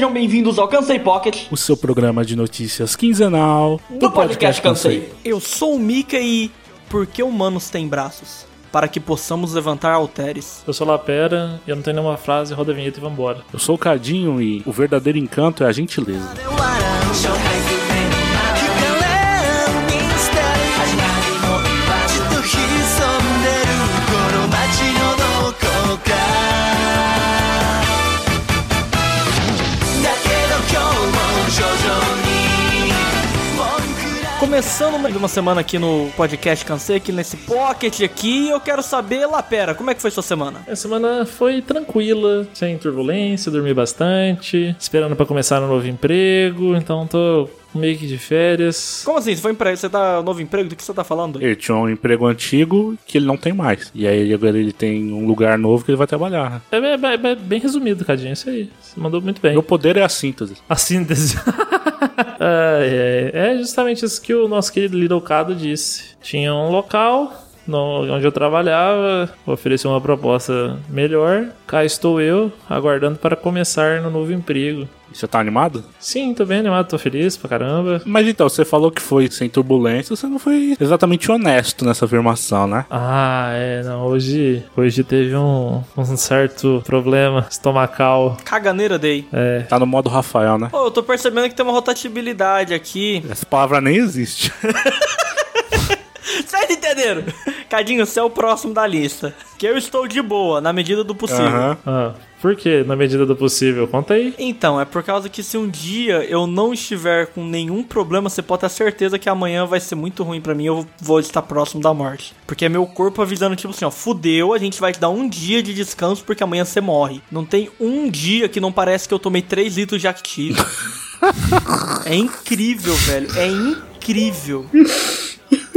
sejam bem-vindos ao Cansei Pocket, o seu programa de notícias quinzenal do podcast Cansei. Eu sou o Mika e por que humanos têm braços? Para que possamos levantar halteres. Eu sou Lapera e eu não tenho nenhuma frase, roda a vinheta e vambora. Eu sou o Cadinho e o verdadeiro encanto é a gentileza. Começando mais uma semana aqui no podcast Cansei, aqui nesse pocket aqui, eu quero saber, Lapera, como é que foi sua semana? A semana foi tranquila, sem turbulência, dormi bastante, esperando para começar um novo emprego, então tô meio que de férias. Como assim? Você foi emprego? Você tá novo emprego? Do que você tá falando? Ele tinha um emprego antigo que ele não tem mais. E aí agora ele tem um lugar novo que ele vai trabalhar. É, é, é, é bem resumido, Cadinho, isso aí. Você mandou muito bem. Meu poder é a síntese. A síntese. é, é, justamente isso que o nosso querido Little Cado disse. Tinha um local no, onde eu trabalhava, ofereceu uma proposta melhor. Cá estou eu, aguardando para começar no novo emprego. Você tá animado? Sim, tô bem animado, tô feliz pra caramba. Mas então, você falou que foi sem turbulência, você não foi exatamente honesto nessa afirmação, né? Ah, é, não, hoje, hoje teve um, um certo problema estomacal. Caganeira dei. É. Tá no modo Rafael, né? Pô, eu tô percebendo que tem uma rotatividade aqui. Essa palavra nem existe. Vocês entenderam? Cadinho, você é o próximo da lista. Que eu estou de boa, na medida do possível. Aham. Ah, por que na medida do possível? Conta aí. Então, é por causa que se um dia eu não estiver com nenhum problema, você pode ter certeza que amanhã vai ser muito ruim pra mim, eu vou estar próximo da morte. Porque é meu corpo avisando, tipo assim, ó, fudeu, a gente vai te dar um dia de descanso porque amanhã você morre. Não tem um dia que não parece que eu tomei 3 litros de Active. é incrível, velho. É incrível.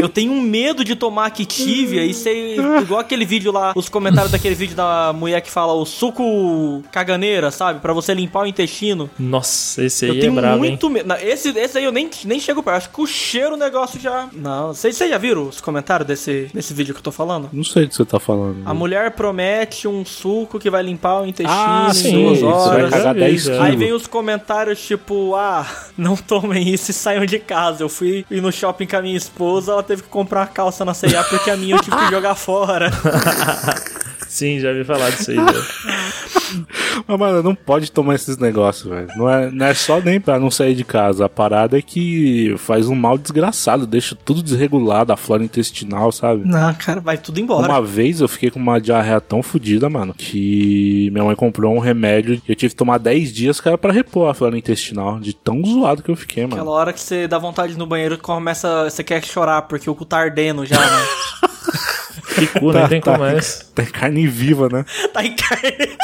Eu tenho um medo de tomar Activia e ser igual aquele vídeo lá, os comentários daquele vídeo da mulher que fala o suco caganeira, sabe? Pra você limpar o intestino. Nossa, esse aí Eu é tenho hein? muito medo. Esse, esse aí eu nem, nem chego perto. Acho que o cheiro o negócio já. Não, vocês vocês já viram os comentários desse, desse vídeo que eu tô falando? Não sei do que você tá falando. A mulher promete um suco que vai limpar o intestino Ah, em sim, duas isso vai horas. cagar Já vi, 10 já. quilos. Aí vem os comentários tipo, ah, não tomem isso e saiam de casa. Eu fui ir no shopping com a minha esposa, ela teve que comprar uma calça na C&A porque a minha eu tive que jogar fora. Sim, já vi falar disso aí. Mas, mano, não pode tomar esses negócios, velho. Não é, não é só nem pra não sair de casa. A parada é que faz um mal desgraçado, deixa tudo desregulado, a flora intestinal, sabe? Não, cara, vai tudo embora. Uma vez eu fiquei com uma diarreia tão fodida, mano, que minha mãe comprou um remédio eu tive que tomar 10 dias, que era pra repor a flora intestinal, de tão zoado que eu fiquei, mano. Aquela hora que você dá vontade de ir no banheiro começa. Você quer chorar porque o cu tá ardendo já, né? Que cu, nem tem como é. Tem carne viva, né? tá em carne.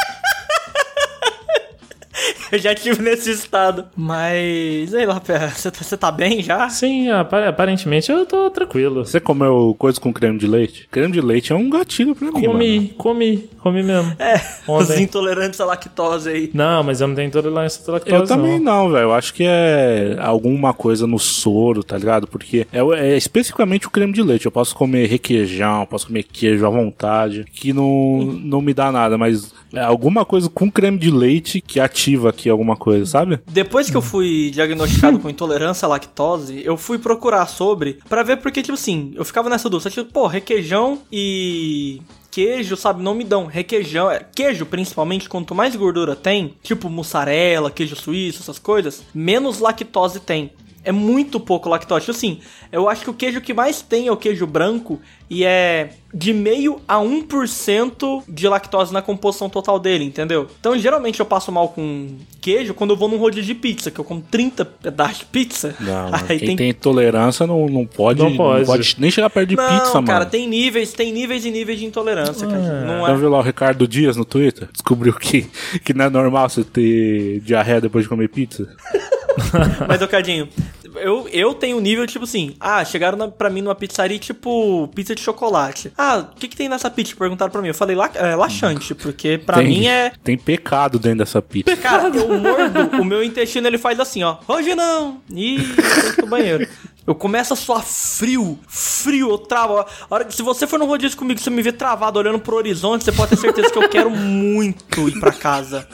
Eu já tive nesse estado. Mas, pera, você tá, você tá bem já? Sim, apa- aparentemente eu tô tranquilo. Você comeu coisa com creme de leite? Creme de leite é um gatilho pra mim, mano. Comi, comi, comi mesmo. É, os Ontem. intolerantes à lactose aí. Não, mas eu não tenho intolerância à lactose, Eu também não, velho. Eu acho que é alguma coisa no soro, tá ligado? Porque é, é especificamente o creme de leite. Eu posso comer requeijão, posso comer queijo à vontade, que não, não me dá nada, mas é alguma coisa com creme de leite que ativa aqui alguma coisa, sabe? Depois que eu fui diagnosticado com intolerância à lactose, eu fui procurar sobre pra ver porque, tipo assim, eu ficava nessa dúvida, tipo, pô, requeijão e queijo, sabe, não me dão. Requeijão, é, queijo principalmente, quanto mais gordura tem, tipo mussarela, queijo suíço, essas coisas, menos lactose tem. É muito pouco lactose. Tipo assim, eu acho que o queijo que mais tem é o queijo branco e é de meio a 1% de lactose na composição total dele, entendeu? Então, geralmente eu passo mal com queijo quando eu vou num rodízio de pizza, que eu como 30 pedaços de pizza. Não. Aí Quem tem... intolerância não, não pode, Não pode. nem chegar perto de Não, pizza, cara, mano. tem níveis, tem níveis e níveis de intolerância, cara. Não é... viu lá o Ricardo Dias no Twitter? Descobriu que, que não é normal você ter diarreia depois de comer pizza? Mas, ô Cadinho, eu, eu tenho um nível, tipo assim, ah, chegaram na, pra mim numa pizzaria, tipo, pizza de chocolate. Ah, o que que tem nessa pizza? Perguntaram pra mim. Eu falei, la, é, laxante, porque pra tem, mim é... Tem pecado dentro dessa pizza. Cara, eu mordo, o meu intestino ele faz assim, ó. Hoje não. Ih, eu pro banheiro. Eu começo a suar frio, frio, eu travo. Hora se você for no rodízio comigo, você me vê travado olhando pro horizonte, você pode ter certeza que eu quero muito ir pra casa.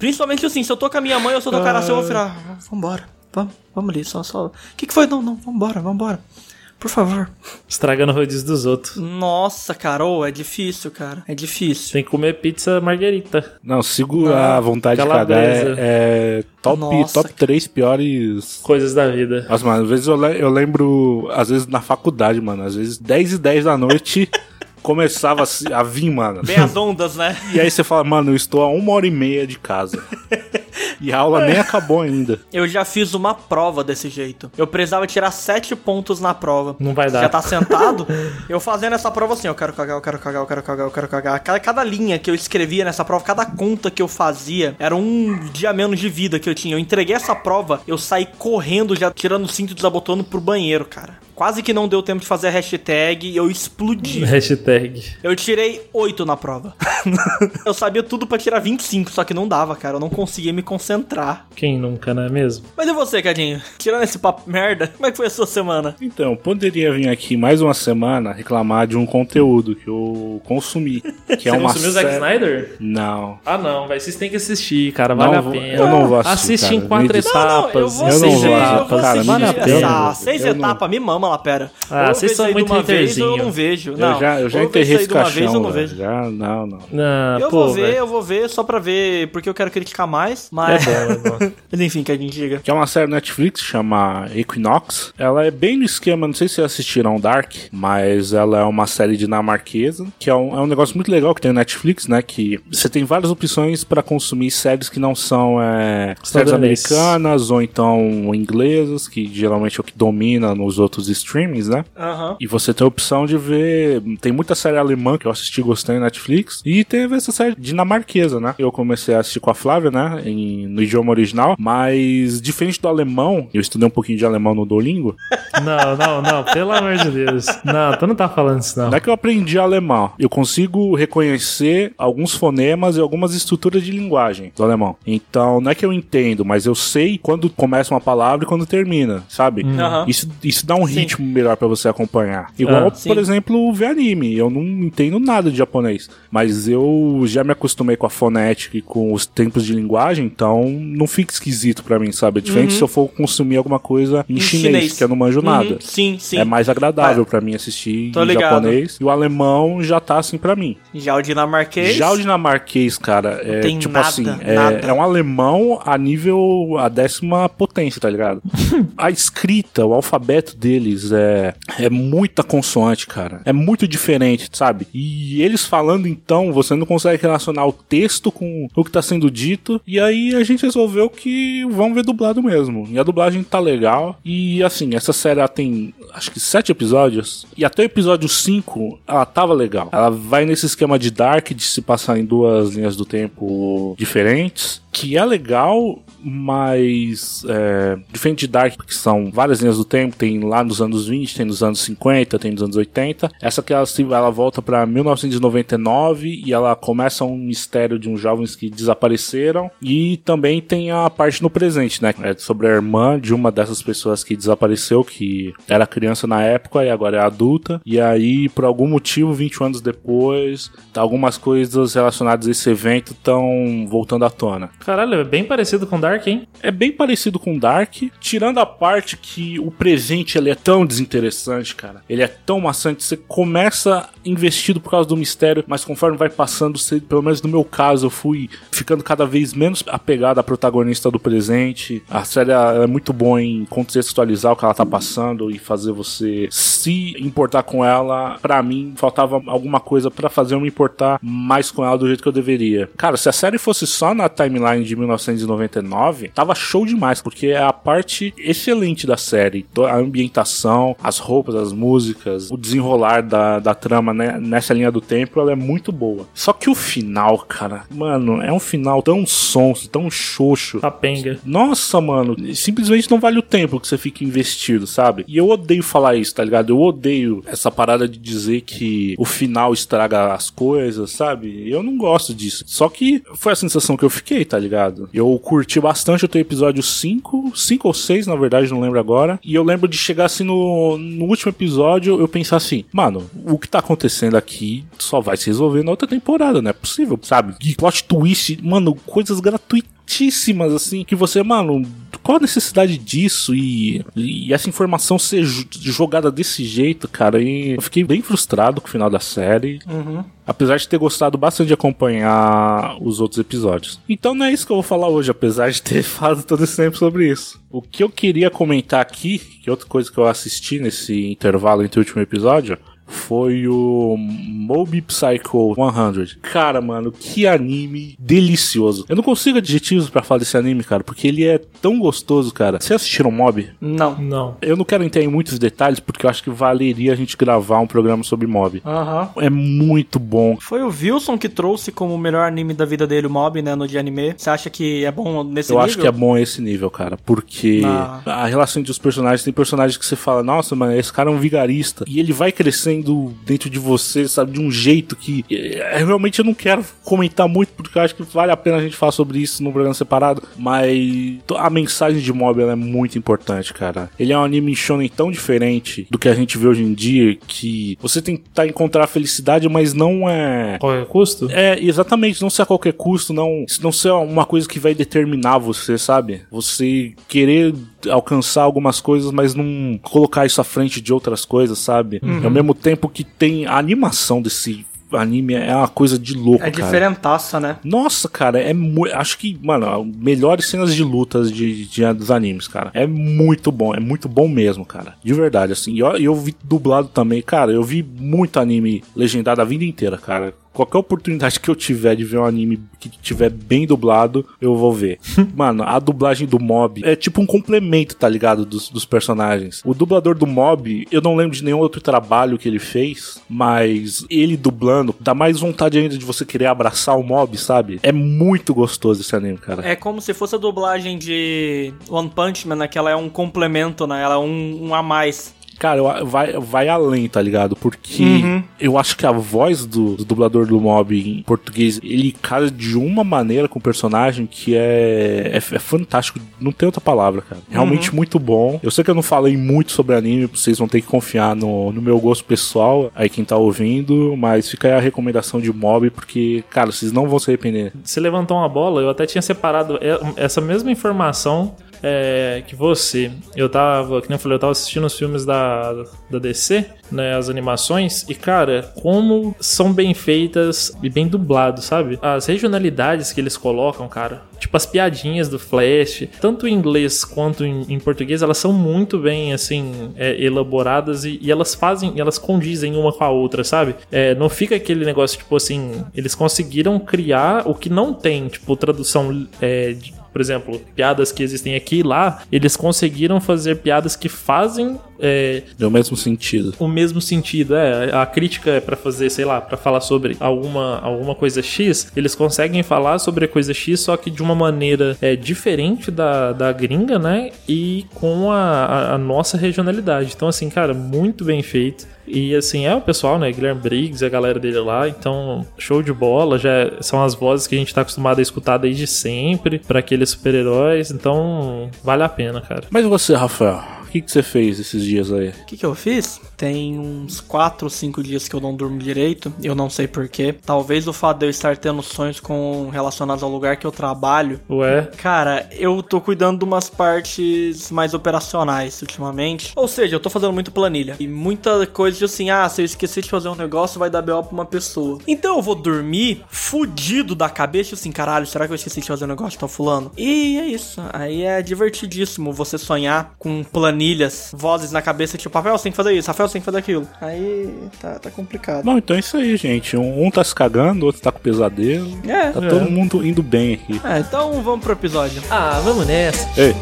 Principalmente assim, se eu tô com a minha mãe ou se eu tô com a eu vou virar. Vambora. Vamos, vamos ali, só, só. O que, que foi? Não, não, vambora, vambora. Por favor. Estragando o rodízio dos outros. Nossa, cara, ô, é difícil, cara. É difícil. Tem que comer pizza marguerita. Não, segurar a vontade de cagar calabresa. é, é top, Nossa, top 3 piores. Coisas da vida. Nossa, mano, às vezes eu, le- eu lembro, às vezes na faculdade, mano, às vezes 10 e 10 da noite começava a, vir, mano. Bem as ondas, né? E aí você fala, mano, eu estou a uma hora e meia de casa. E a aula nem acabou ainda. Eu já fiz uma prova desse jeito. Eu precisava tirar sete pontos na prova. Não vai dar. Já tá sentado? eu fazendo essa prova assim, eu quero cagar, eu quero cagar, eu quero cagar, eu quero cagar. Cada, cada linha que eu escrevia nessa prova, cada conta que eu fazia, era um dia menos de vida que eu tinha. Eu entreguei essa prova, eu saí correndo, já tirando o cinto e desabotoando pro banheiro, cara. Quase que não deu tempo de fazer a hashtag e eu explodi. Hashtag. Eu tirei 8 na prova. eu sabia tudo pra tirar 25, só que não dava, cara. Eu não conseguia me concentrar. Quem nunca, não é mesmo? Mas e você, Cadinho? Tirando esse papo merda, como é que foi a sua semana? Então, poderia vir aqui mais uma semana reclamar de um conteúdo que eu consumi. Que é Você uma consumiu o Zack Snyder? Não. Ah, não, vai. Vocês têm que assistir, cara. Não Vale a vou- pena. eu não vou assistir, Assiste cara. em quatro etapas. eu vou Eu não assistir, vou eu assistir, vou cara, assistir. vale a pena. Essa seis não- etapas, me mama lá, pera. Ah, Ou vocês são muito de uma vez, ou eu haterzinho. não vejo. Não. eu já, eu já enterrei esse de uma vez, ou eu caixão, não velho. vejo. Já, não, não. Ah, Eu pô, vou ver, velho. eu vou ver só pra ver, porque eu quero criticar mais, mas... É bom, é bom. Mas enfim, que a gente diga. Que é uma série Netflix, chama Equinox. Ela é bem no esquema, não sei se vocês assistiram Dark, mas ela é uma série dinamarquesa, que é um, é um negócio muito legal que tem no Netflix, né? Que você tem várias opções pra consumir séries que não são é, séries americanas ou então inglesas, que geralmente é o que domina nos outros streamings, né? Aham. E você tem a opção de ver. Tem muita série alemã que eu assisti e gostei na Netflix. E teve essa série dinamarquesa, né? Eu comecei a assistir com a Flávia, né? Em, no idioma original. Mas, diferente do alemão, eu estudei um pouquinho de alemão no Duolingo. Não, não, não. Pelo amor de Deus. Não, tu não tá falando isso, não. Não é que eu aprendi alemão. Eu consigo reconhecer alguns fonemas e algumas estruturas de linguagem do alemão. Então, não é que eu entendo, mas eu sei quando começa uma palavra e quando termina, sabe? Aham. Isso, isso dá um Sim. Ritmo melhor pra você acompanhar. Igual, Ah, por exemplo, ver anime. Eu não entendo nada de japonês, mas eu já me acostumei com a fonética e com os tempos de linguagem, então não fica esquisito pra mim, sabe? É diferente se eu for consumir alguma coisa em, Em chinês, chinês. que eu não manjo Uhum, nada. Sim, sim. É mais agradável pra mim assistir em ligado. japonês. E o alemão já tá assim pra mim. Já o dinamarquês... Já o dinamarquês, cara, é tem tipo nada, assim, é, nada. é um alemão a nível a décima potência, tá ligado? a escrita, o alfabeto deles é é muita consoante, cara. É muito diferente, sabe? E eles falando então, você não consegue relacionar o texto com o que tá sendo dito. E aí a gente resolveu que vamos ver dublado mesmo. E a dublagem tá legal. E assim, essa série tem acho que sete episódios. E até o episódio 5 ela tava legal. Ela vai nesse esquema de Dark, de se passar em duas linhas do tempo diferentes. Que é legal, mas é, diferente de Dark, que são várias linhas do tempo, tem lá nos anos 20, tem nos anos 50, tem nos anos 80. Essa que ela, ela volta pra 1999 e ela começa um mistério de uns jovens que desapareceram. E também tem a parte no presente, né? É sobre a irmã de uma dessas pessoas que desapareceu, que era criança na época e agora é adulta. E aí, por algum motivo, 20 anos depois, algumas coisas relacionadas a esse evento estão voltando à tona. Caralho, é bem parecido com Dark, hein? É bem parecido com Dark, tirando a parte que o presente ele é tão desinteressante, cara. Ele é tão maçante, você começa investido por causa do mistério, mas conforme vai passando, pelo menos no meu caso, eu fui ficando cada vez menos apegado à protagonista do presente. A série é muito boa em contextualizar o que ela tá passando e fazer você se importar com ela. Pra mim, faltava alguma coisa pra fazer eu me importar mais com ela do jeito que eu deveria. Cara, se a série fosse só na timeline de 1999, tava show demais, porque é a parte excelente da série. A ambientação, as roupas, as músicas, o desenrolar da, da trama né, nessa linha do tempo, ela é muito boa. Só que o final, cara, mano, é um final tão sonso, tão xoxo. Capenga. Nossa, mano, simplesmente não vale o tempo que você fica investido, sabe? E eu odeio falar isso, tá ligado? Eu odeio essa parada de dizer que o final estraga as coisas, sabe? Eu não gosto disso. Só que foi a sensação que eu fiquei, tá ligado? Eu curti bastante o teu episódio 5, 5 ou 6, na verdade, não lembro agora. E eu lembro de chegar assim no, no último episódio, eu pensar assim, mano, o que tá acontecendo aqui só vai se resolver na outra temporada, não é possível, sabe? De plot twist, mano, coisas gratuitíssimas, assim, que você, mano, qual a necessidade disso e, e essa informação ser jogada desse jeito, cara? E eu fiquei bem frustrado com o final da série. Apesar de ter gostado bastante de acompanhar os outros episódios. Então não é isso que eu vou falar hoje, apesar de ter falado todo esse tempo sobre isso. O que eu queria comentar aqui, que é outra coisa que eu assisti nesse intervalo entre o último episódio, foi o Moby Psycho 100. Cara, mano, que anime delicioso. Eu não consigo adjetivos pra falar desse anime, cara, porque ele é tão gostoso, cara. Vocês assistiram Mob? Não. Não. Eu não quero entrar em muitos detalhes, porque eu acho que valeria a gente gravar um programa sobre Mob. Aham. É muito bom. Foi o Wilson que trouxe como o melhor anime da vida dele o Mob, né, no de anime. Você acha que é bom nesse eu nível? acho que é bom esse nível, cara, porque Ah. a relação entre os personagens, tem personagens que você fala, nossa, mano, esse cara é um vigarista, e ele vai crescendo dentro de você, sabe, de um jeito que é, realmente eu não quero comentar muito, porque eu acho que vale a pena a gente falar sobre isso num programa separado, mas a mensagem de Mob é muito importante, cara. Ele é um anime shonen tão diferente do que a gente vê hoje em dia, que você tentar encontrar a felicidade, mas não é Qual é custo? é, exatamente, não ser a qualquer custo, não, não ser uma coisa que vai determinar você, sabe? Você querer alcançar algumas coisas, mas não colocar isso à frente de outras coisas, sabe? Uhum. Ao mesmo tempo que tem a animação desse anime é uma coisa de louco, É cara. diferentaça, né? Nossa, cara, é muito. Acho que, mano, melhores cenas de lutas de, de- dos animes, cara. É muito bom, é muito bom mesmo, cara. De verdade, assim. E eu, eu vi dublado também, cara. Eu vi muito anime legendado a vida inteira, cara. Qualquer oportunidade que eu tiver de ver um anime que tiver bem dublado, eu vou ver. Mano, a dublagem do Mob é tipo um complemento, tá ligado? Dos, dos personagens. O dublador do Mob, eu não lembro de nenhum outro trabalho que ele fez, mas ele dublando dá mais vontade ainda de você querer abraçar o Mob, sabe? É muito gostoso esse anime, cara. É como se fosse a dublagem de One Punch Man, né? Que ela é um complemento, né? Ela é um, um a mais. Cara, vai, vai além, tá ligado? Porque Uhum. eu acho que a voz do, do dublador do Mob em português, ele casa de uma maneira com o personagem que é, é, é fantástico. Não tem outra palavra, cara. Realmente muito bom. Eu sei que eu não falei muito sobre anime, vocês vão ter que confiar no, no meu gosto pessoal, aí quem tá ouvindo, mas fica aí a recomendação de Mob, porque, cara, vocês não vão se arrepender. Você levantou uma bola, eu até tinha separado e- essa mesma informação é, que você. Eu tava, que nem eu falei, eu tava assistindo os filmes da, da DC, né, as animações, e cara, como são bem feitas e bem dublados, sabe? As regionalidades que eles colocam, cara, tipo as piadinhas do Flash, tanto em inglês quanto em, em português, elas são muito bem, assim, é, elaboradas e, e elas fazem, elas condizem uma com a outra, sabe? É, não fica aquele negócio, tipo assim, eles conseguiram criar o que não tem, tipo, tradução é, por exemplo, piadas que existem aqui e lá, eles conseguiram fazer piadas que fazem é, No mesmo sentido. o mesmo sentido. É, a crítica é pra fazer, sei lá, pra falar sobre alguma, alguma coisa X, eles conseguem falar sobre a coisa X, só que de uma maneira é, diferente da, da gringa, né? E com a, a, a nossa regionalidade. Então, assim, cara, muito bem feito. E assim, é o pessoal, né? Guilherme Briggs a galera dele lá, então show de bola, já são as vozes que a gente tá acostumado a escutar desde sempre pra aqueles super-heróis, então vale a pena, cara. Mas você, Rafael, o que, que você fez esses dias aí? O que, que eu fiz? Tem uns 4 ou 5 dias que eu não durmo direito. Eu não sei porquê. Talvez o fato de eu estar tendo sonhos com relacionados ao lugar que eu trabalho. Ué, Cara, eu tô cuidando de umas partes mais operacionais ultimamente. Ou seja, eu tô fazendo muito planilha. E muita coisa de assim, ah, se eu esquecer de fazer um negócio, vai dar BO pra uma pessoa. Então eu vou dormir fudido da cabeça, assim, caralho, será que eu esqueci de fazer um negócio tal fulano? E é isso. Aí é divertidíssimo você sonhar com planilhas, vozes na cabeça, tipo, Rafael, você tem que fazer isso, Rafael, você tem que fazer aquilo. Aí tá, tá complicado. Bom, então é isso aí, gente. Um, um tá se cagando, o outro tá com pesadelo. É. Tá todo mundo indo bem aqui. É, então vamos pro episódio. ah, vamos nessa. Ei,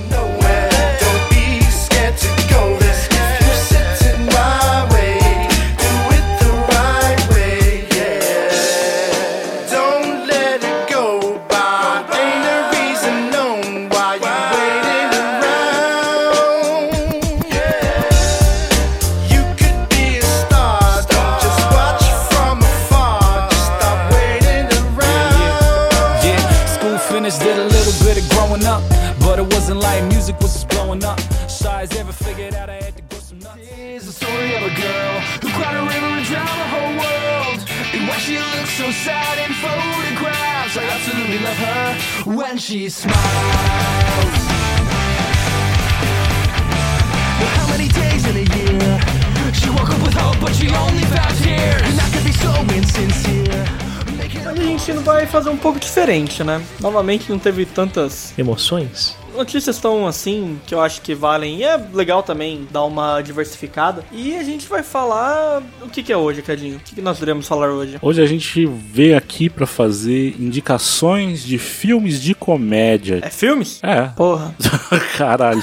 she smiles. Well, how many days in a year? She woke up with hope, but she only found tears. And that could be so insincere. A gente vai fazer um pouco diferente, né? Novamente não teve tantas Emoções? Notícias tão assim que eu acho que valem. E é legal também dar uma diversificada. E a gente vai falar. O que, que é hoje, Cadinho? O que, que nós iremos falar hoje? Hoje a gente veio aqui pra fazer indicações de filmes de comédia. É filmes? É. Porra, Caralho.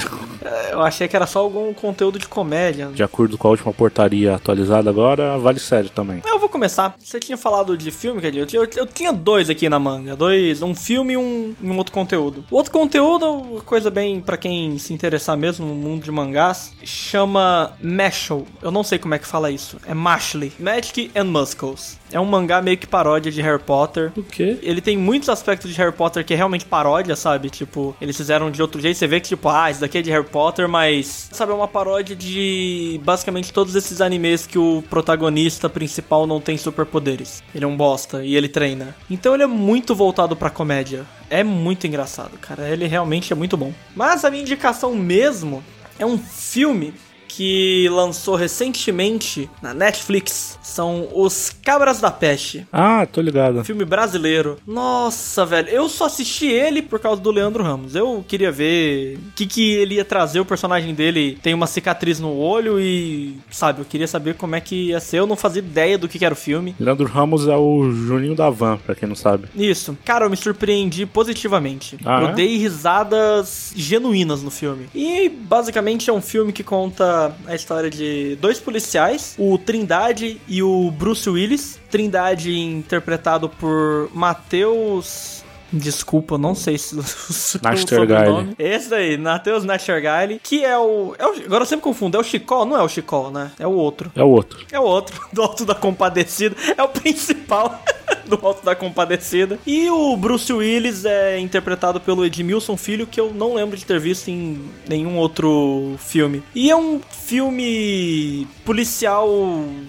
eu achei que era só algum conteúdo de comédia. De acordo com a última portaria atualizada agora, vale sério também. Eu vou começar. Você tinha falado de filme, Cadinho? Eu tinha, eu tinha dois aqui na manga. Dois, um filme e um, um outro conteúdo. O outro conteúdo, coisa bem pra quem se interessar mesmo no mundo de mangás, chama Mashal. Eu não sei como é que fala isso. É Mashley. Magic and Muscles. É um mangá meio que paródia de Harry Potter. O quê? Ele tem muitos aspectos de Harry Potter que é realmente paródia, sabe? Tipo, eles fizeram de outro jeito. Você vê que, tipo, ah, isso daqui é de Harry Potter, mas. Sabe, é uma paródia de basicamente todos esses animes que o protagonista principal não tem superpoderes. Ele é um bosta e ele treina. Então ele é muito voltado pra comédia. É muito engraçado, cara. Ele realmente é muito bom. Mas a minha indicação mesmo é um filme que lançou recentemente na Netflix. São Os Cabras da Peste. Ah, tô ligado. Filme brasileiro. Nossa, velho. Eu só assisti ele por causa do Leandro Ramos. Eu queria ver o que, que ele ia trazer. O personagem dele tem uma cicatriz no olho e, sabe, eu queria saber como é que ia ser. Eu não fazia ideia do que, que era o filme. Leandro Ramos é o Juninho da Van, pra quem não sabe. Isso. Cara, eu me surpreendi positivamente. Ah, eu é? dei risadas genuínas no filme. E basicamente é um filme que conta a história de dois policiais, o Trindade e o Bruce Willis. Trindade interpretado por Matheus. Desculpa, não sei se o sobrenome. Esse daí, Matheus Nastergaile, que é o, é o. Agora eu sempre confundo, é o Chicó? Não é o Chicó, né? É o outro. É o outro. É o outro, do Alto da Compadecida. É o principal do Alto da Compadecida. E o Bruce Willis é interpretado pelo Edmilson Filho, que eu não lembro de ter visto em nenhum outro filme. E é um filme policial,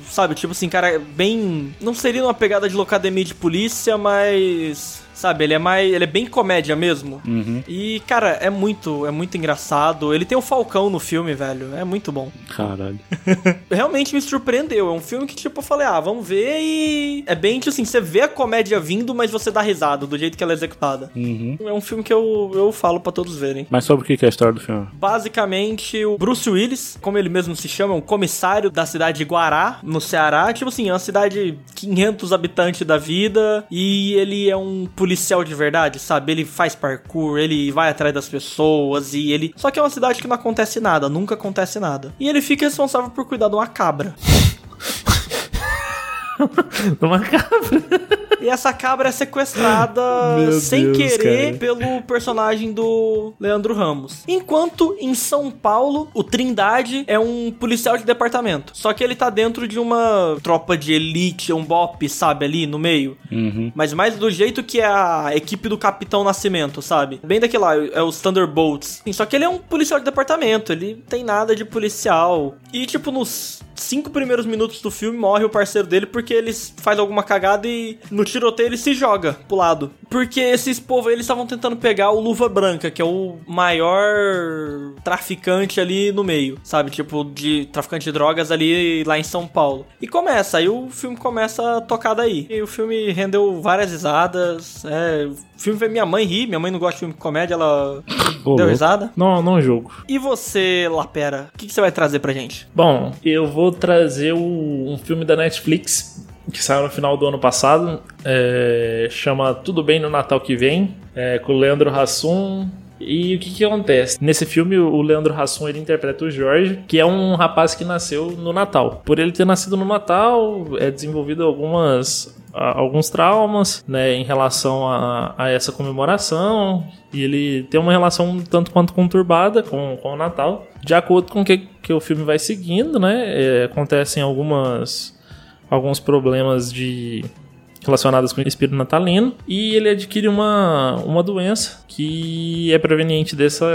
sabe? Tipo assim, cara, bem. Não seria uma pegada de locademia de polícia, mas. Sabe, ele é mais. Ele é bem comédia mesmo. E, cara, é muito, é muito engraçado. Ele tem o Falcão no filme, velho. É muito bom Caralho. realmente me surpreendeu. É um filme que, tipo, eu falei, ah, vamos ver e. É bem, tipo assim, você vê a comédia vindo, mas você dá risada do jeito que ela é executada. É um filme que eu, eu falo pra todos verem. Mas sobre o que que é a história do filme? Basicamente, o Bruce Willis, como ele mesmo se chama, é um comissário da cidade de Guará, no Ceará. Tipo assim, é uma cidade 500 habitantes da vida. E ele é um policial de verdade, sabe? Ele faz parkour, ele vai atrás das pessoas e ele. Só que é uma cidade que não acontece nada, nunca acontece nada. E ele fica responsável por cuidar de uma cabra. Numa cabra. E essa cabra é sequestrada Meu sem Deus, querer cara. pelo personagem do Leandro Ramos. Enquanto em São Paulo, o Trindade é um policial de departamento. Só que ele tá dentro de uma tropa de elite, um BOP, sabe, ali no meio. Mas mais do jeito que é a equipe do Capitão Nascimento, sabe? Bem daquele lá, é os Thunderbolts. Só que ele é um policial de departamento, ele tem nada de policial. E, tipo, nos cinco primeiros minutos do filme morre o parceiro dele porque ele faz alguma cagada e no tiroteio ele se joga pro lado. Porque esses povos aí, eles estavam tentando pegar o Luva Branca, que é o maior traficante ali no meio, sabe? Tipo, de traficante de drogas ali lá em São Paulo. E começa, aí o filme começa a tocar daí. E o filme rendeu várias risadas. É, o filme fez minha mãe rir, minha mãe não gosta de filme de comédia, ela Ô, deu risada. Não, não julgo. E você, Lapera, o que, que você vai trazer pra gente? Bom, eu vou trazer o- um filme da Netflix que saiu no final do ano passado. é, chama Tudo Bem no Natal que Vem, é, com o Leandro Hassum. E o que, que acontece? Nesse filme, o Leandro Hassum ele interpreta o Jorge, que é um rapaz que nasceu no Natal. Por ele ter nascido no Natal, é desenvolvido algumas alguns traumas, né, em relação a, a essa comemoração. E ele tem uma relação tanto quanto conturbada com, com o Natal. De acordo com o que, que o filme vai seguindo, né, é, acontecem algumas alguns problemas de relacionados com o espírito natalino e ele adquire uma, uma doença que é proveniente dessa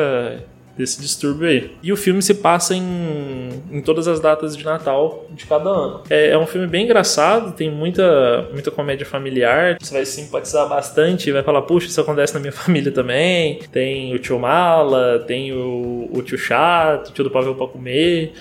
desse distúrbio aí. E o filme se passa em, em todas as datas de Natal de cada ano. É, é um filme bem engraçado, tem muita, muita comédia familiar. Você vai simpatizar bastante, vai falar, puxa, isso acontece na minha família também. Tem o tio Mala, tem o, o tio Chato, o tio do Pavel pra comer.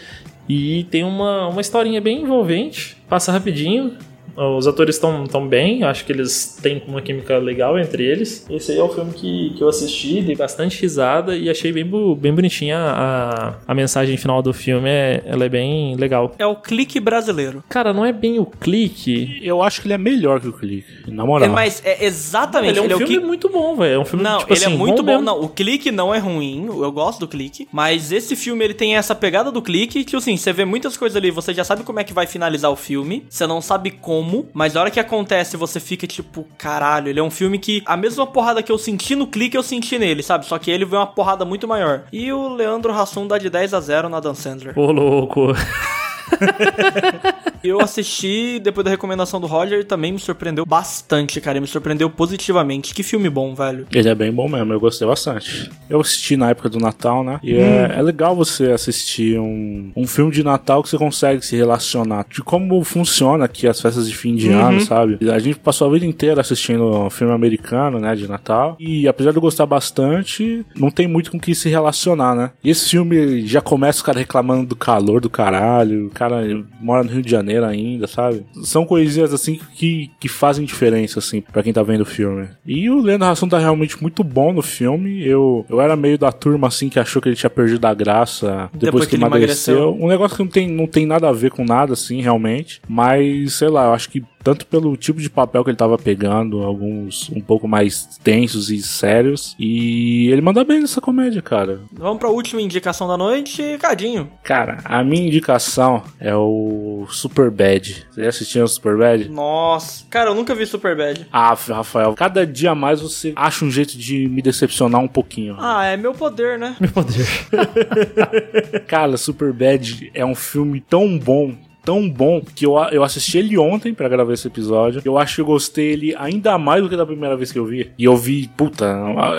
E tem uma, uma historinha bem envolvente, passa rapidinho. Os atores estão tão bem, acho que eles têm uma química legal entre eles. Esse aí é o filme que, que eu assisti, dei bastante risada e achei bem, bem bonitinha a, a mensagem final do filme, é, ela é bem legal. É o clique brasileiro. Cara, não é bem o clique. Eu acho que ele é melhor que o Clique, na moral. É, mas é exatamente. Ele é um ele é o filme que... muito bom, velho. É um filme Não, tipo ele assim, é muito bom. mesmo. Não, o clique não é ruim. Eu gosto do clique. Mas esse filme, ele tem essa pegada do clique. Que, assim, você vê muitas coisas ali. Você já sabe como é que vai finalizar o filme. Você não sabe como. Mas na hora que acontece, você fica tipo, caralho. Ele é um filme que a mesma porrada que eu senti no clique, eu senti nele, sabe? Só que ele veio uma porrada muito maior. E o Leandro Hassum dá de 10 a 0 na Dan Sandler. Ô, louco. Eu assisti, depois da recomendação do Roger, e também me surpreendeu bastante, cara. Me surpreendeu positivamente. Que filme bom, velho. Ele é bem bom mesmo, eu gostei bastante. Eu assisti na época do Natal, né? E é, é legal você assistir um, um filme de Natal que você consegue se relacionar de como funciona aqui as festas de fim de ano, sabe? A gente passou a vida inteira assistindo um filme americano, né, de Natal. E apesar de eu gostar bastante, não tem muito com que se relacionar, né? E esse filme já começa o cara reclamando do calor do caralho, cara mora no Rio de Janeiro ainda, sabe? São coisinhas assim que, que fazem diferença, assim, pra quem tá vendo o filme. E o Leandro Hassum tá realmente muito bom no filme. Eu, eu era meio da turma, assim, que achou que ele tinha perdido a graça depois, Depois que, que ele emagreceu. emagreceu. Um negócio que não tem, não tem nada a ver com nada, assim, realmente. Mas, sei lá, eu acho que tanto pelo tipo de papel que ele tava pegando, alguns um pouco mais tensos e sérios. E ele manda bem nessa comédia, cara. Vamos pra última indicação da noite, Cadinho. Cara, a minha indicação é o Superbad. Você já assistiu o Superbad? Nossa, cara, eu nunca vi Superbad. Ah, Rafael, cada dia mais você acha um jeito de me decepcionar um pouquinho. Ah, é meu poder, né? Meu poder. Cara, Superbad é um filme tão bom. Tão bom que eu, eu assisti ele ontem pra gravar esse episódio. Eu acho que eu gostei ele ainda mais do que da primeira vez que eu vi. E eu vi, puta,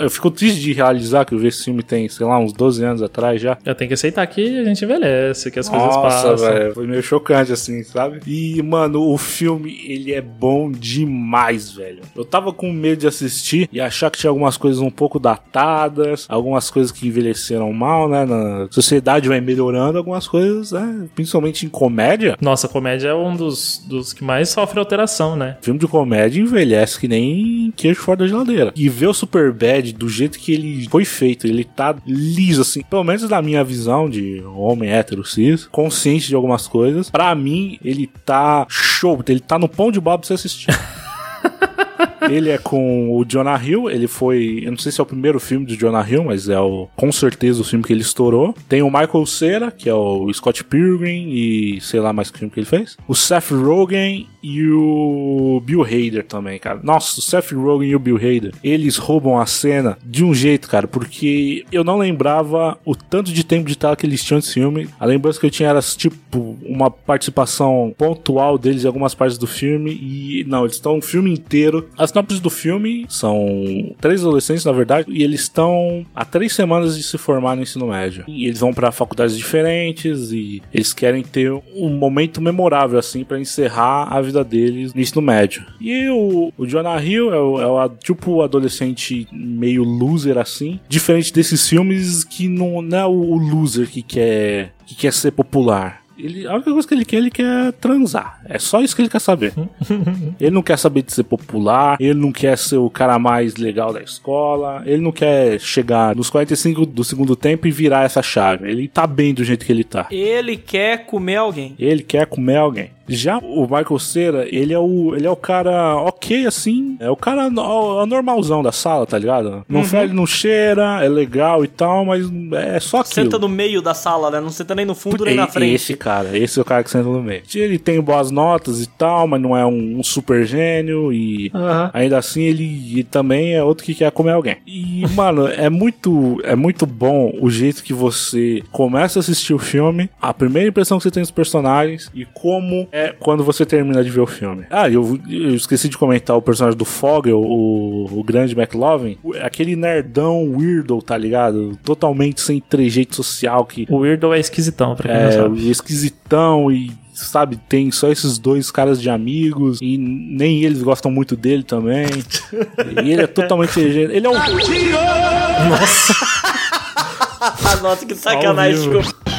eu fico triste de realizar que eu vi esse filme tem, sei lá, uns 12 anos atrás já. Eu tenho que aceitar que a gente envelhece, que as coisas Nossa, passam. velho, foi meio chocante assim, sabe? E, mano, o filme, ele é bom demais, velho. Eu tava com medo de assistir e achar que tinha algumas coisas um pouco datadas, algumas coisas que envelheceram mal, né? Na sociedade vai melhorando, algumas coisas, né? Principalmente em comédia. Nossa, comédia é um dos, dos que mais sofre alteração, né? Filme de comédia envelhece que nem queijo fora da geladeira. E ver o Superbad do jeito que ele foi feito, ele tá liso, assim, pelo menos na minha visão de homem hétero cis, consciente de algumas coisas. Pra mim, ele tá show, ele tá no pão de bola pra você assistir. Ele é com o Jonah Hill, ele foi, eu não sei se é o primeiro filme do Jonah Hill, mas é o, com certeza o filme que ele estourou. Tem o Michael Cera, que é o Scott Pilgrim e sei lá mais que filme que ele fez. O Seth Rogen e o Bill Hader também, cara. Nossa, o Seth Rogen e o Bill Hader, eles roubam a cena de um jeito, cara, porque eu não lembrava o tanto de tempo de tela que eles tinham nesse filme. A lembrança que eu tinha era, tipo, uma participação pontual deles em algumas partes do filme e, não, eles estão o filme inteiro. As sinopse do filme são três adolescentes, na verdade, e eles estão há três semanas de se formar no ensino médio. E eles vão pra faculdades diferentes e eles querem ter um momento memorável, assim, pra encerrar a vida deles no ensino médio. E o, o Jonah Hill é, o, é o, tipo adolescente meio loser, assim, diferente desses filmes que não, não é o loser que quer, que quer ser popular. Ele, a única coisa que ele quer, ele quer transar. É só isso que ele quer saber. ele não quer saber de ser popular, ele não quer ser o cara mais legal da escola, ele não quer chegar nos 45 do segundo tempo e virar essa chave. Ele tá bem do jeito que ele tá. Ele quer comer alguém. Ele quer comer alguém. Já o Michael Cera, ele é o, ele é o cara ok, assim. É o cara normalzão da sala, tá ligado? Não fede, não cheira, é legal e tal, mas é só aquilo. Senta no meio da sala, né? Não senta nem no fundo nem E- na frente. Esse cara, esse é o cara que senta no meio. Ele tem boas notas e tal, mas não é um, um super gênio e ainda assim ele, ele também é outro que quer comer alguém. E, mano, é muito, é muito bom o jeito que você começa a assistir o filme, a primeira impressão que você tem dos personagens e como é quando você termina de ver o filme. Ah, eu, eu esqueci de comentar o personagem do Fogel, o, o grande McLovin. Aquele nerdão weirdo, tá ligado? Totalmente sem trejeito social que O Weirdo é esquisitão, pra quem não é sabe. esquisitão e. Sabe, tem só esses dois caras de amigos e nem eles gostam muito dele também. e ele é totalmente trejeito. Ele é um. Ah, nossa, que sacanagem. Desculpa.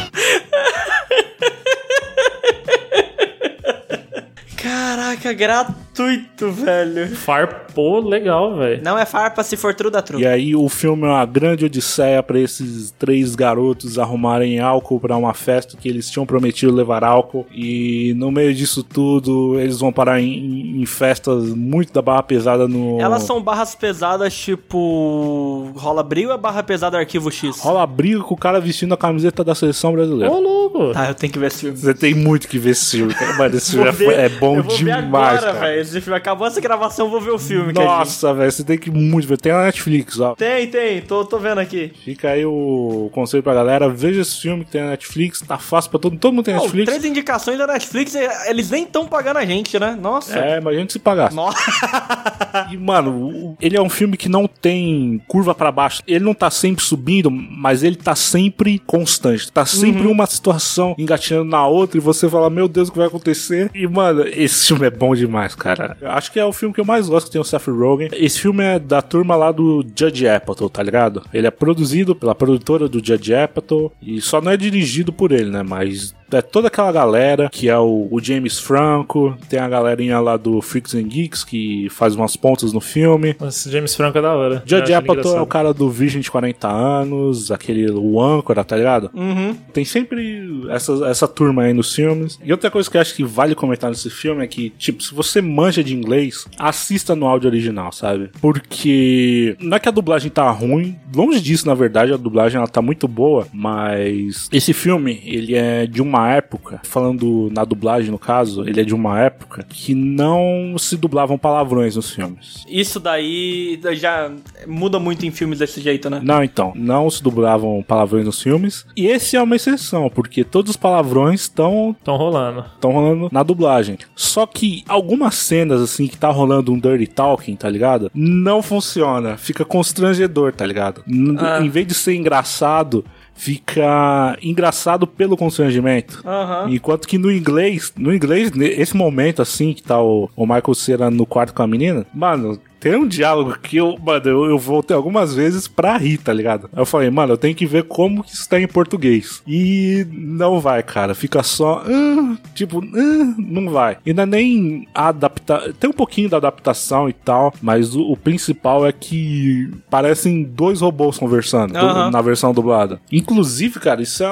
Caraca, gratuito, velho. Farpou legal, velho. Não é farpa se for true da E truque. aí o filme é uma grande odisseia pra esses três garotos arrumarem álcool pra uma festa que eles tinham prometido levar álcool. E no meio disso tudo, eles vão parar em, em festas muito da barra pesada no. Elas são barras pesadas, tipo. Rola brilho ou é barra pesada arquivo X? Rola briga com o cara vestindo a camiseta da seleção brasileira. Ô, louco. Tá, eu tenho que ver esse filme. Você tem muito que ver esse filme, cara. Mano, esse filme é, ver- é bom eu vou ver demais, agora, cara. velho. Esse filme acabou essa gravação, eu vou ver o filme. é Nossa, velho, você tem que muito ver. Tem na Netflix, ó. Tem, tem, tô, tô vendo aqui. Fica aí o conselho pra galera. Veja esse filme que tem na Netflix. Tá fácil pra todo mundo. Todo mundo tem Netflix. três indicações da Netflix, e- eles nem tão pagando a gente, né? Nossa. É, imagina se pagasse. Nossa. E, mano, ele é um filme que não tem curva pra baixo. Ele não tá sempre subindo, mas ele tá sempre constante. Tá sempre uma situação engatinhando na outra e você fala, meu Deus, o que vai acontecer? E, mano, esse filme é bom demais, cara. Eu acho que é o filme que eu mais gosto que tem o Seth Rogen. Esse filme é da turma lá do Judge Apatow, tá ligado? Ele é produzido pela produtora do Judge Apatow e só não é dirigido por ele, né? Mas é toda aquela galera que é o, o James Franco, tem a galerinha lá do Freaks and Geeks que faz umas pontas no filme. Esse James Franco é da hora. Ele Apatow é o cara do Virgem de 40 anos, aquele o âncora, tá ligado? Uhum. Tem sempre essa, essa turma aí nos filmes. E outra coisa que eu acho que vale comentar nesse filme é que, tipo, se você manja de inglês, assista no áudio original, sabe? Porque não é que a dublagem tá ruim, longe disso, na verdade, a dublagem ela tá muito boa, mas esse filme, ele é de uma época, falando na dublagem no caso, ele é de uma época que não se dublavam palavrões nos filmes. Isso daí já muda muito em filmes desse jeito, né? Não, então, não se dublavam palavrões nos filmes. E esse é uma exceção, porque todos os palavrões estão Tão rolando. estão rolando na dublagem. Só que algumas cenas, assim, que tá rolando um dirty talking, tá ligado? Não funciona. Fica constrangedor, tá ligado? N- Ah. Em vez de ser engraçado, fica engraçado pelo constrangimento. Aham. Enquanto que no inglês, no inglês, nesse momento assim, que tá o, o Michael Cera no quarto com a menina, mano. Tem um diálogo que eu, mano, eu, eu voltei algumas vezes pra rir, tá ligado? Eu falei, mano, eu tenho que ver como que isso tá em português. E não vai, cara. Fica só. ah, tipo, ah, não vai. Ainda nem adaptar. Tem um pouquinho da adaptação e tal, mas o, o principal é que parecem dois robôs conversando do- Aham. na versão dublada. Inclusive, cara, isso é,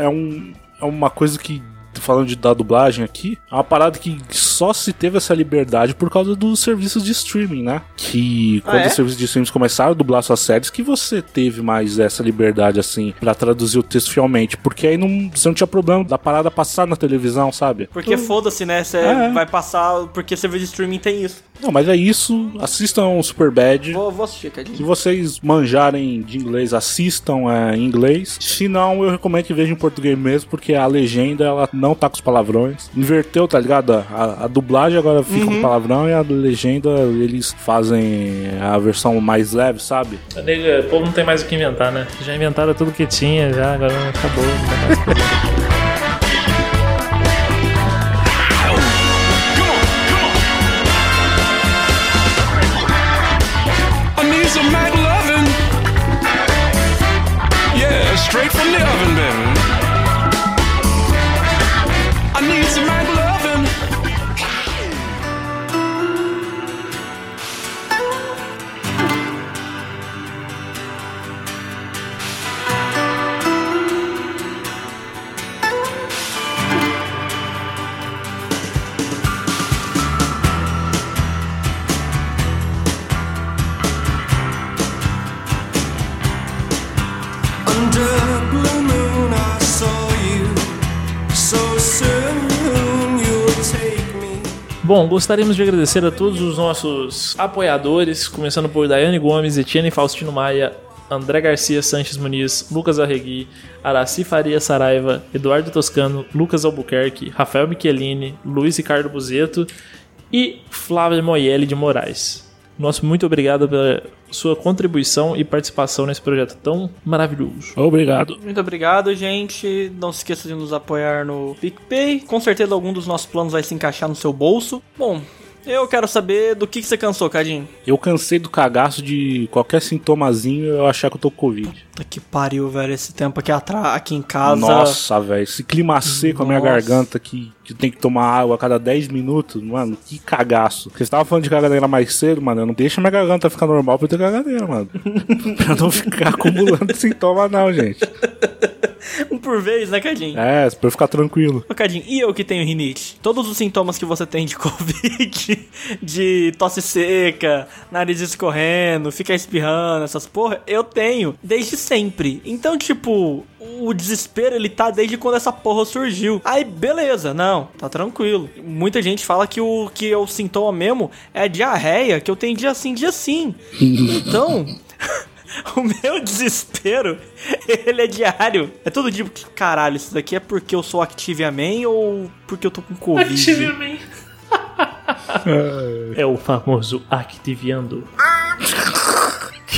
é- é um, é uma coisa que. Falando de, da dublagem aqui, é uma parada que só se teve essa liberdade por causa dos serviços de streaming, né? Que quando é? os serviços de streaming começaram a dublar suas séries, que você teve mais essa liberdade, assim, pra traduzir o texto fielmente. Porque aí não, você não tinha problema da parada passar na televisão, sabe? Porque foda-se, né? Você É. vai passar. Porque serviço de streaming tem isso. Não, mas é isso. Assistam o Superbad. Vou, vou assistir, Cadinho. Se vocês manjarem de inglês, assistam é, em inglês. Se não, eu recomendo que vejam em português mesmo, porque a legenda ela não tá com os palavrões. Inverteu, tá ligado? A, a dublagem agora fica com palavrão e a legenda eles fazem a versão mais leve, sabe? O povo não tem mais o que inventar, né? Já inventaram tudo que tinha, já, agora acabou. não tem mais Gostaríamos de agradecer a todos os nossos apoiadores, começando por Daiane Gomes, Etienne Faustino Maia, André Garcia Sanches Muniz, Lucas Arregui, Araci Faria Saraiva, Eduardo Toscano, Lucas Albuquerque, Rafael Michelini, Luiz Ricardo Buzeto e Flávia Moielli de Moraes. Nosso muito obrigado pela sua contribuição e participação nesse projeto tão maravilhoso. Obrigado. Muito obrigado, gente. Não se esqueça de nos apoiar no PicPay. Com certeza algum dos nossos planos vai se encaixar no seu bolso. Bom, eu quero saber do que, que você cansou, Cadinho. Eu cansei do cagaço de qualquer sintomazinho eu achar que eu tô com Covid. Que pariu, velho. Esse tempo aqui atrás, aqui em casa. Nossa, velho. Esse clima seco a minha Nossa. garganta que, que tem que tomar água a cada 10 minutos. Mano, que cagaço. Vocês estavam falando de caganeira mais cedo, mano. Eu não deixa minha garganta ficar normal pra eu ter caganeira, mano. pra não ficar acumulando sintoma, não, gente. Por vez, né, Cadinho? É, pra eu ficar tranquilo. Ô, Cadinho, e eu que tenho rinite? Todos os sintomas que você tem de Covid, de tosse seca, nariz escorrendo, ficar espirrando, essas porra, eu tenho desde sempre. Então, tipo, o desespero ele tá desde quando essa porra surgiu. Aí, beleza, não, tá tranquilo. Muita gente fala que o que é o sintoma mesmo é diarreia, que eu tenho dia sim, dia sim. Então. O meu desespero, ele é diário. É todo dia, porque, caralho, isso daqui é porque eu sou Activiaman ou porque eu tô com Covid? É o famoso Activiando.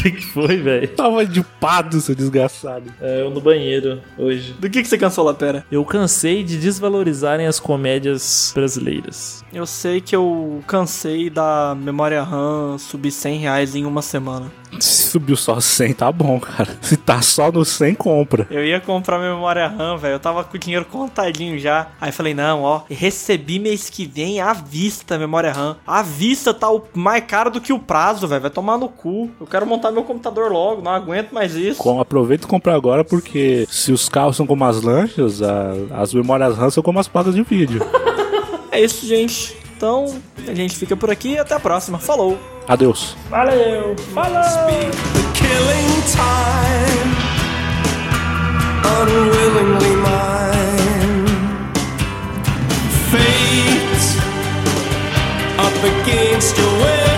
que que foi, velho? Tava de pado, seu desgraçado. É, eu no banheiro hoje. Do que, que você cansou, Lapera? Eu cansei de desvalorizarem as comédias brasileiras. Eu sei que eu cansei da memória RAM subir 100 reais em uma semana. Se subiu só 100, tá bom, cara. Se tá só no 100, compra. Eu ia comprar minha memória RAM, velho. Eu tava com o dinheiro contadinho já. Aí falei, não, ó, recebi mês que vem à vista memória RAM. À vista tá o mais caro do que o prazo, velho. Vai tomar no cu. Eu quero montar meu computador logo, não aguento mais isso. Com, aproveita e compra agora, porque se os carros são como as lanchas, a- as memórias RAM são como as placas de vídeo. É isso, gente. Então, a gente fica por aqui e até a próxima. Falou! Adeus. Valeu! Falou! killing time, unwillingly mine. Fate up against your will,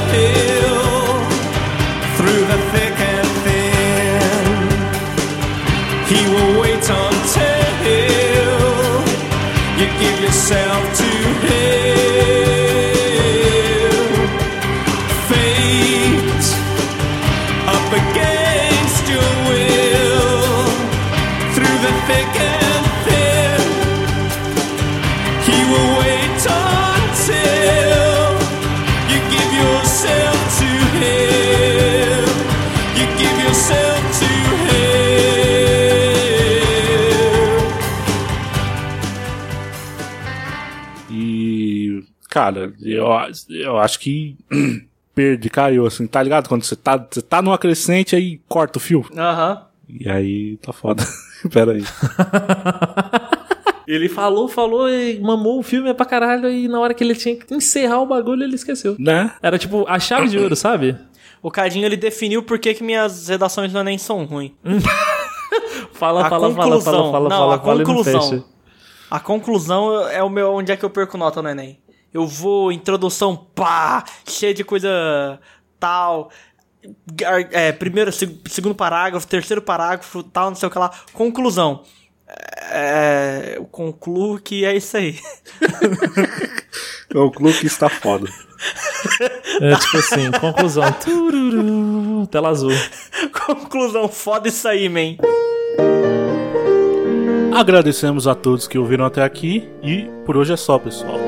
through the thick and thin. He will wait cara, eu, eu acho que perde, caiu, assim, tá ligado? Quando você tá, você tá numa crescente, aí corta o fio. Aham. E aí tá foda. Pera aí. Ele falou, falou e mamou o filme pra caralho e na hora que ele tinha que encerrar o bagulho ele esqueceu. Né? Era tipo a chave de ouro, sabe? O Cadinho ele definiu por que, que minhas redações do Enem são ruins. Fala, A fala, fala, fala, conclusão. fala, Não, fala, a fala conclusão. A conclusão é o meu onde é que eu perco nota no Enem. Eu vou, introdução, pá, cheia de coisa tal. É, primeiro, seg- segundo parágrafo, terceiro parágrafo, tal, não sei o que lá. Conclusão. É, eu concluo que é isso aí. O clube está foda. É tipo assim, conclusão. Tururu, tela azul. conclusão, foda isso aí, man. Agradecemos a todos que ouviram até aqui e por hoje é só, pessoal.